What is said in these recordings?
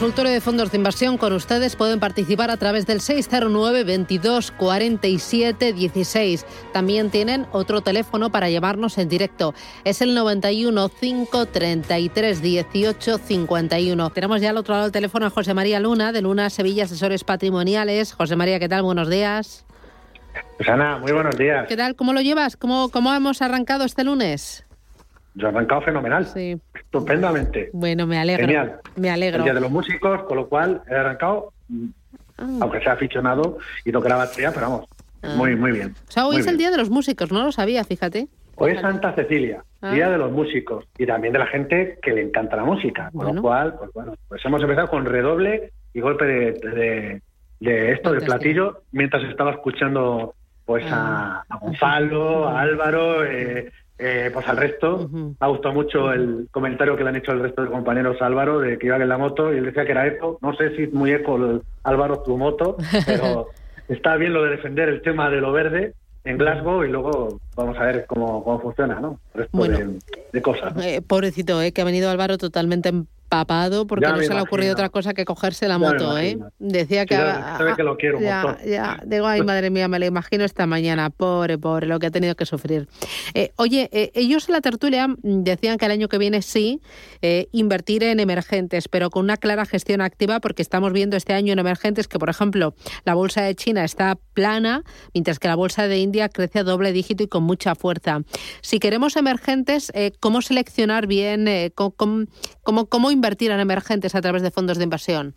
Consultorio de fondos de inversión con ustedes pueden participar a través del 609 22 47 16. También tienen otro teléfono para llamarnos en directo. Es el 91 533 18 51. Tenemos ya al otro lado del teléfono a José María Luna de Luna Sevilla Asesores Patrimoniales. José María, ¿qué tal? Buenos días. Susana, muy buenos días. ¿Qué tal? ¿Cómo lo llevas? ¿Cómo, cómo hemos arrancado este lunes? Yo he arrancado fenomenal. Sí. Estupendamente. Bueno, me alegro. Genial. Me alegro. El día de los músicos, con lo cual he arrancado, Ah. aunque sea aficionado y toque la batería, pero vamos, Ah. muy, muy bien. O sea, hoy Muy es el día de los músicos, no lo sabía, fíjate. Hoy es Santa Cecilia, Ah. Día de los Músicos, y también de la gente que le encanta la música. Con Bueno. lo cual, pues bueno, pues hemos empezado con redoble y golpe de, de, de esto, de Fantástico. platillo, mientras estaba escuchando pues Ah. a, a Gonzalo, a Álvaro, eh, eh, pues al resto. Me ha gustado mucho el comentario que le han hecho el resto de compañeros a Álvaro de que iba en la moto y él decía que era eco. No sé si es muy eco el- Álvaro tu moto, pero está bien lo de defender el tema de lo verde en Glasgow y luego vamos a ver cómo, cómo funciona, ¿no? El resto Bueno. de, de cosas. ¿no? Eh, pobrecito, eh, que ha venido Álvaro totalmente empapado porque Ya no se le ha ocurrido imagino. otra cosa que cogerse la Ya moto, ¿eh? imagino. Decía que... Sí, ah, sabe que lo quiero ya, montón. Ya, digo, ay, madre mía, me lo imagino esta mañana. Pobre, pobre, lo que ha tenido que sufrir. Eh, oye, eh, ellos en la tertulia decían que el año que viene sí, eh, invertir en emergentes, pero con una clara gestión activa porque estamos viendo este año en emergentes que, por ejemplo, la bolsa de China está plana, mientras que la bolsa de India crece a doble dígito y con mucha fuerza. Si queremos emergentes, eh, ¿cómo seleccionar bien, eh, cómo, cómo- cómo- cómo invertir en emergentes a través de fondos de inversión?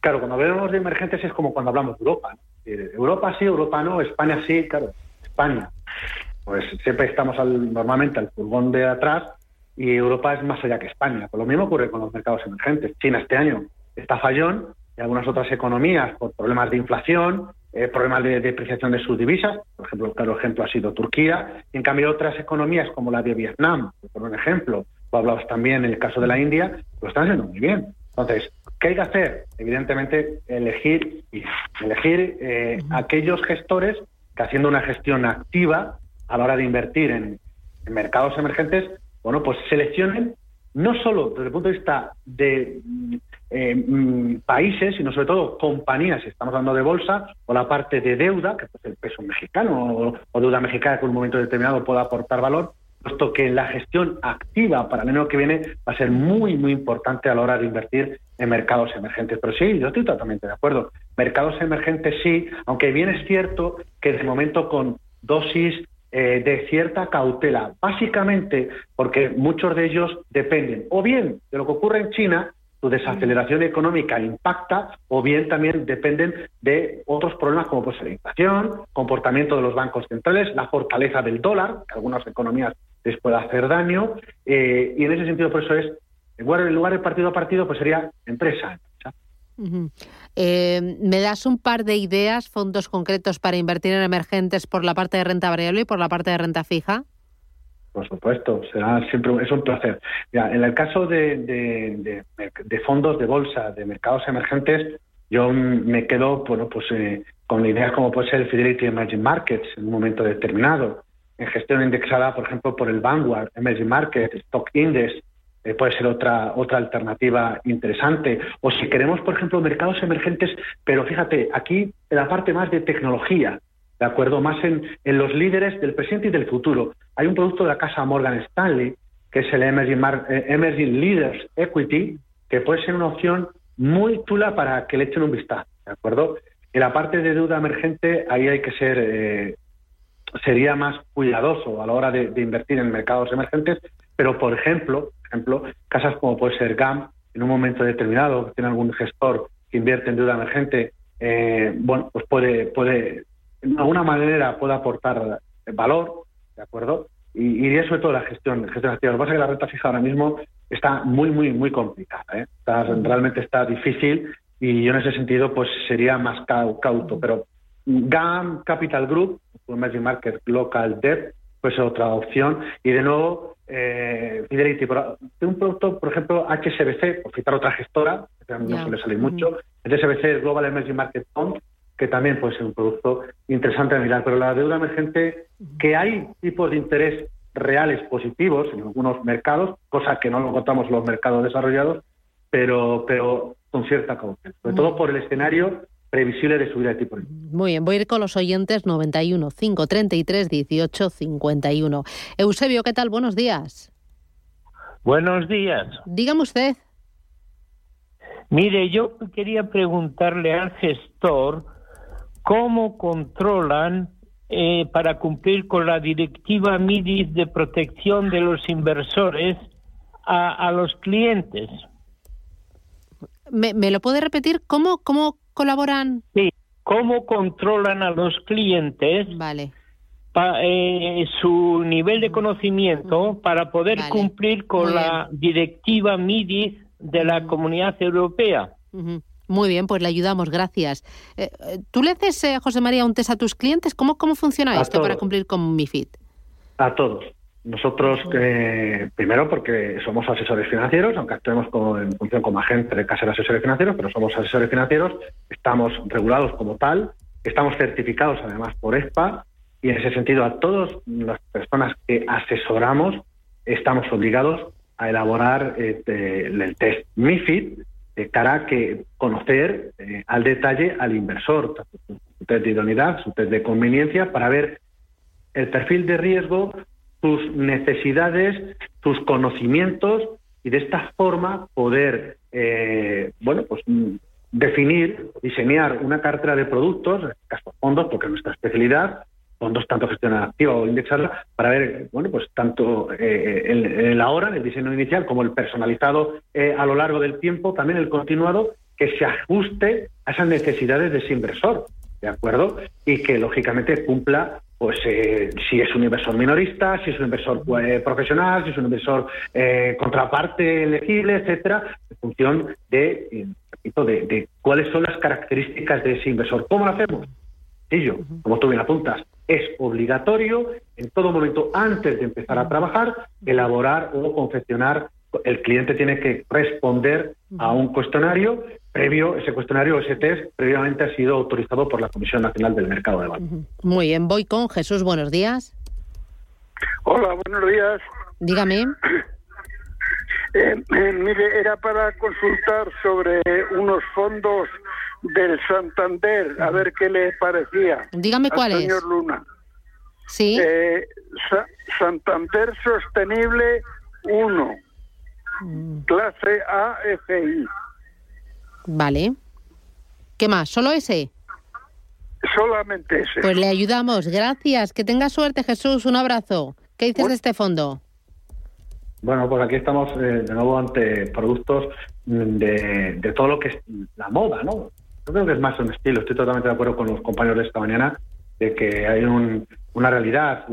Claro, cuando hablamos de emergentes es como cuando hablamos de Europa. Eh, Europa sí, Europa no, España sí, claro, España. Pues siempre estamos al- normalmente al furgón de atrás y Europa es más allá que España. Pues lo mismo ocurre con los mercados emergentes. China este año está fallón y algunas otras economías por problemas de inflación, eh, problemas de depreciación de sus divisas. Por ejemplo, el claro ejemplo ha sido Turquía. Y en cambio, otras economías como la de Vietnam, por un ejemplo, tú hablabas también en el caso de la India, lo están haciendo muy bien. Entonces, ¿qué hay que hacer? Evidentemente, elegir, elegir eh, aquellos gestores que haciendo una gestión activa a la hora de invertir en, en mercados emergentes, bueno, pues seleccionen no solo desde el punto de vista de mm, eh, mm, países, sino sobre todo compañías, si estamos hablando de bolsa, o la parte de deuda, que es el peso mexicano o, o deuda mexicana que en un momento determinado pueda aportar valor, puesto que la gestión activa para el año que viene va a ser muy, muy importante a la hora de invertir en mercados emergentes. Pero sí, yo estoy totalmente de acuerdo. Mercados emergentes sí, aunque bien es cierto que de momento con dosis eh, de cierta cautela, básicamente porque muchos de ellos dependen o bien de lo que ocurre en China, su desaceleración económica impacta, o bien también dependen de otros problemas como pues la inflación, comportamiento de los bancos centrales, la fortaleza del dólar, que algunas economías les puede hacer daño, eh, y en ese sentido por eso es, en lugar, en lugar de partido a partido, pues sería empresa. Eh, ¿Me das un par de ideas, fondos concretos para invertir en emergentes por la parte de renta variable y por la parte de renta fija? Por supuesto, será siempre es un placer. Mira, en el caso de, de- de- de fondos de bolsa, de mercados emergentes, yo me quedo bueno, pues, eh, con ideas como puede ser el Fidelity Emerging Markets en un momento determinado. En gestión indexada, por ejemplo, por el Vanguard Emerging Market, Stock Index, eh, puede ser otra, otra alternativa interesante. O si queremos, por ejemplo, mercados emergentes, pero fíjate, aquí en la parte más de tecnología, ¿de acuerdo? Más en, en los líderes del presente y del futuro. Hay un producto de la casa Morgan Stanley, que es el Emerging, eh, Leaders Equity, que puede ser una opción muy chula para que le echen un vistazo, ¿de acuerdo? En la parte de deuda emergente, ahí hay que ser, eh, sería más cuidadoso a la hora de, invertir en mercados emergentes, pero por ejemplo, ejemplo, casas como puede ser GAM, en un momento determinado, tiene algún gestor que invierte en deuda emergente, eh, bueno, pues puede, puede, de alguna manera puede aportar valor, ¿de acuerdo? Y, y sobre todo la gestión, gestión activa. Lo que pasa es que la renta fija ahora mismo está muy, muy, muy complicada. ¿eh? realmente está difícil y yo en ese sentido pues sería más cauto. Pero GAM Capital Group, Emerging Market Local Debt, pues otra opción. Y de nuevo, eh, Fidelity, un producto, por ejemplo, HSBC, por citar otra gestora, que no suele salir mucho, HSBC Global Emerging Market Fund, que también puede ser un producto interesante de mirar. Pero la deuda emergente, que hay tipos de interés reales positivos en algunos mercados, cosa que no lo encontramos los mercados desarrollados, pero, pero con cierta cautela, sobre todo por el escenario previsible de subida de tipo. Muy bien, voy a ir con los oyentes 91 533 18 51. Eusebio, ¿qué tal? Buenos días. Buenos días. Dígame usted. Mire, yo quería preguntarle al gestor cómo controlan eh, para cumplir con la directiva MIDIS de protección de los inversores a, los clientes. ¿Me, lo puede repetir? ¿Cómo, ¿Cómo colaboran? Sí, ¿cómo controlan a los clientes? Vale. Eh, su nivel de conocimiento para poder cumplir con la directiva MIDIS de la Comunidad Europea. Muy bien, pues le ayudamos, gracias. Eh, eh, ¿Tú le haces, eh, José María, un test a tus clientes? ¿Cómo, cómo funciona esto para cumplir con MIFID? A todos. Nosotros, primero porque somos asesores financieros, aunque actuemos en función como agente de casa de asesores financieros, pero somos asesores financieros, estamos regulados como tal, estamos certificados además por ESPA y en ese sentido a todas las personas que asesoramos estamos obligados a elaborar el test MIFID, de cara a que conocer eh, al detalle al inversor, su test de idoneidad, su test de conveniencia, para ver el perfil de riesgo, sus necesidades, sus conocimientos y de esta forma poder, eh, bueno, pues mm, definir, diseñar una cartera de productos, en este caso fondos, porque es nuestra especialidad, fondos tanto gestionar activa o indexarla, para ver, bueno, pues tanto eh, el, el, ahora, el diseño inicial, como el personalizado eh, a lo largo del tiempo, también el continuado, que se ajuste a esas necesidades de ese inversor, ¿de acuerdo? Y que lógicamente cumpla, pues eh, si es un inversor minorista, si es un inversor profesional, si es un inversor contraparte elegible, etcétera, en función de, de, de cuáles son las características de ese inversor. ¿Cómo lo hacemos? como tú bien apuntas, es obligatorio en todo momento, antes de empezar a trabajar, elaborar o confeccionar. El cliente tiene que responder a un cuestionario previo, ese cuestionario, ese test, previamente ha sido autorizado por la Comisión Nacional del Mercado de Valores. Muy bien, voy con Jesús, buenos días. Hola, buenos días. Dígame. Eh, eh, mire, era para consultar sobre unos fondos del Santander, a ver qué le parecía. Dígame cuál es. Señor Luna. Sí. Eh, Santander Sostenible 1, mm. clase AFI. Vale. ¿Qué más? ¿Solo ese? Solamente ese. Pues le ayudamos. Gracias. Que tenga suerte, Jesús. Un abrazo. ¿Qué dices de este fondo? Bueno, pues aquí estamos eh, de nuevo ante productos de, de, todo lo que es la moda, ¿no? Yo creo que es más un estilo. Estoy totalmente de acuerdo con los compañeros de esta mañana de que hay una realidad,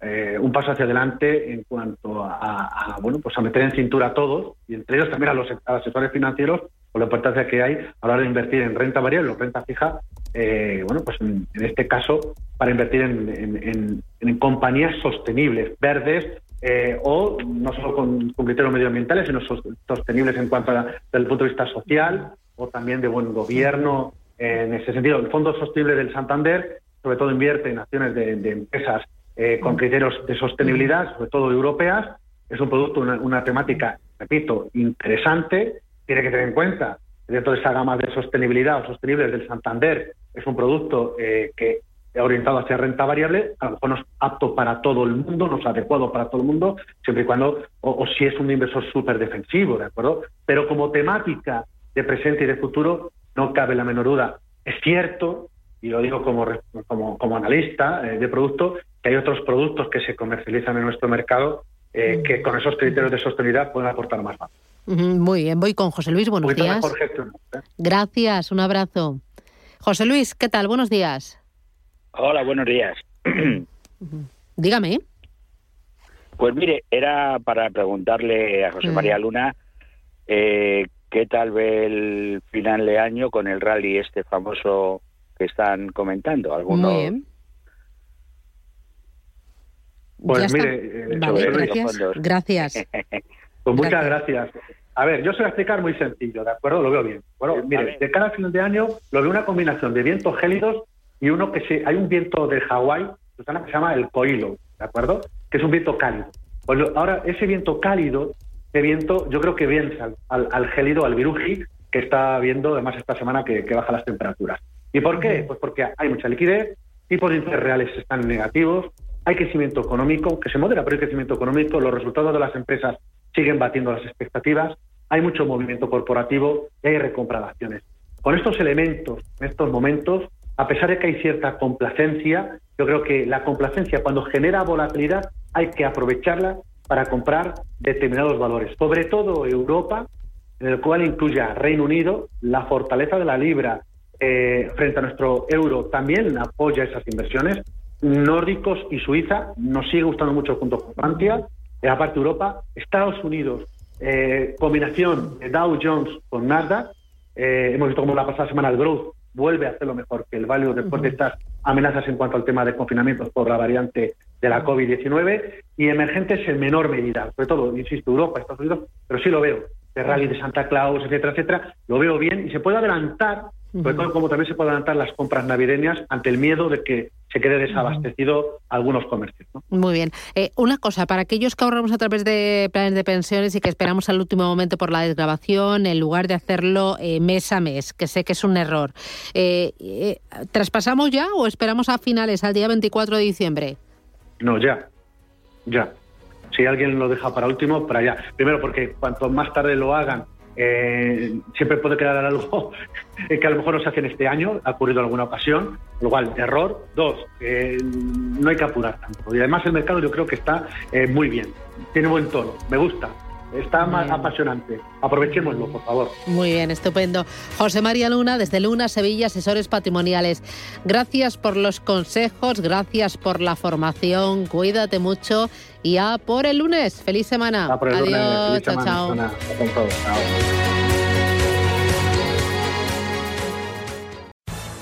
eh, un, paso hacia adelante en cuanto a, bueno pues a meter en cintura a todos y entre ellos también a los asesores financieros la importancia que hay a la hora de invertir en renta variable o renta fija. Eh, bueno, pues en, este caso para invertir en, compañías sostenibles, verdes, eh, o no solo con, criterios medioambientales, sino sostenibles en cuanto a, punto de vista social, o también de buen gobierno. En ese sentido, el Fondo Sostenible del Santander, sobre todo, invierte en acciones de, empresas eh, con criterios de sostenibilidad, sobre todo europeas. Es un producto, una, temática, repito, interesante. Tiene que tener en cuenta dentro de esa gama de sostenibilidad o sostenibles del Santander, es un producto eh, que orientado hacia renta variable, a lo mejor no es apto para todo el mundo, no es adecuado para todo el mundo, siempre y cuando, o, o si es un inversor súper defensivo, ¿de acuerdo? Pero como temática de presente y de futuro, no cabe la menor duda. Es cierto, y lo digo como, como, analista eh, de producto, que hay otros productos que se comercializan en nuestro mercado eh, que con esos criterios de sostenibilidad pueden aportar más valor. Muy bien, voy con José Luis, buenos días. Gracias, un abrazo. José Luis, ¿qué tal? Buenos días. Hola, buenos días. Dígame. Pues mire, era para preguntarle a José María Luna eh, qué tal ve el final de año con el rally este famoso que están comentando. ¿Alguno? Muy bien. Pues mire, eh, gracias. gracias. pues muchas gracias. A ver, yo se voy a explicar muy sencillo, ¿de acuerdo? Lo veo bien. Bueno, mire, de cara al final de año lo veo una combinación de vientos gélidos y uno que se, hay un viento de Hawái, que se llama el coilo, ¿de acuerdo? Que es un viento cálido. Pues ahora, ese viento cálido, ese viento, yo creo que vence al, al, gélido, al viruji, que está viendo además esta semana que, que baja las temperaturas. ¿Y por qué? Pues porque hay mucha liquidez, tipos de interés reales están negativos, hay crecimiento económico, que se modera, pero hay crecimiento económico, los resultados de las empresas siguen batiendo las expectativas, hay mucho movimiento corporativo y hay recompra de acciones. Con estos elementos, en estos momentos, a pesar de que hay cierta complacencia, yo creo que la complacencia cuando genera volatilidad hay que aprovecharla para comprar determinados valores, sobre todo Europa, en el cual incluye a Reino Unido, la fortaleza de la libra eh, frente a nuestro euro también apoya esas inversiones. Nórdicos y Suiza nos sigue gustando mucho junto con Francia, eh, aparte Europa, Estados Unidos eh, combinación de Dow Jones con Nasdaq. Eh, hemos visto como la pasada semana el growth vuelve a hacerlo mejor que el value después de estas amenazas en cuanto al tema de confinamientos por la variante de la COVID-19 y emergentes en menor medida, sobre todo, insisto, Europa, Estados Unidos, pero sí lo veo, de rally de Santa Claus, etcétera, etcétera, lo veo bien y se puede adelantar sobre todo como también se pueden adelantar las compras navideñas ante el miedo de que se quede desabastecido algunos comercios. Muy bien. Eh, una cosa, para aquellos que ahorramos a través de planes de pensiones y que esperamos al último momento por la desgrabación, en lugar de hacerlo eh, mes a mes, que sé que es un error, eh, ¿traspasamos ya o esperamos a finales, al día 24 de diciembre? No, ya. Ya. Si alguien lo deja para último, para allá. Primero, porque cuanto más tarde lo hagan, eh, siempre puede quedar algo que a lo mejor no se hace en este año, ha ocurrido en alguna ocasión, lo cual, error. Dos, no hay que apurar tanto. Y además el mercado yo creo que está eh, muy bien, tiene buen tono, me gusta. Está más apasionante. Aprovechémoslo, por favor. Muy bien, estupendo. José María Luna, desde Luna, Sevilla, asesores patrimoniales. Gracias por los consejos, gracias por la formación. Cuídate mucho y a por el lunes. Feliz semana. Adiós. chao, chao.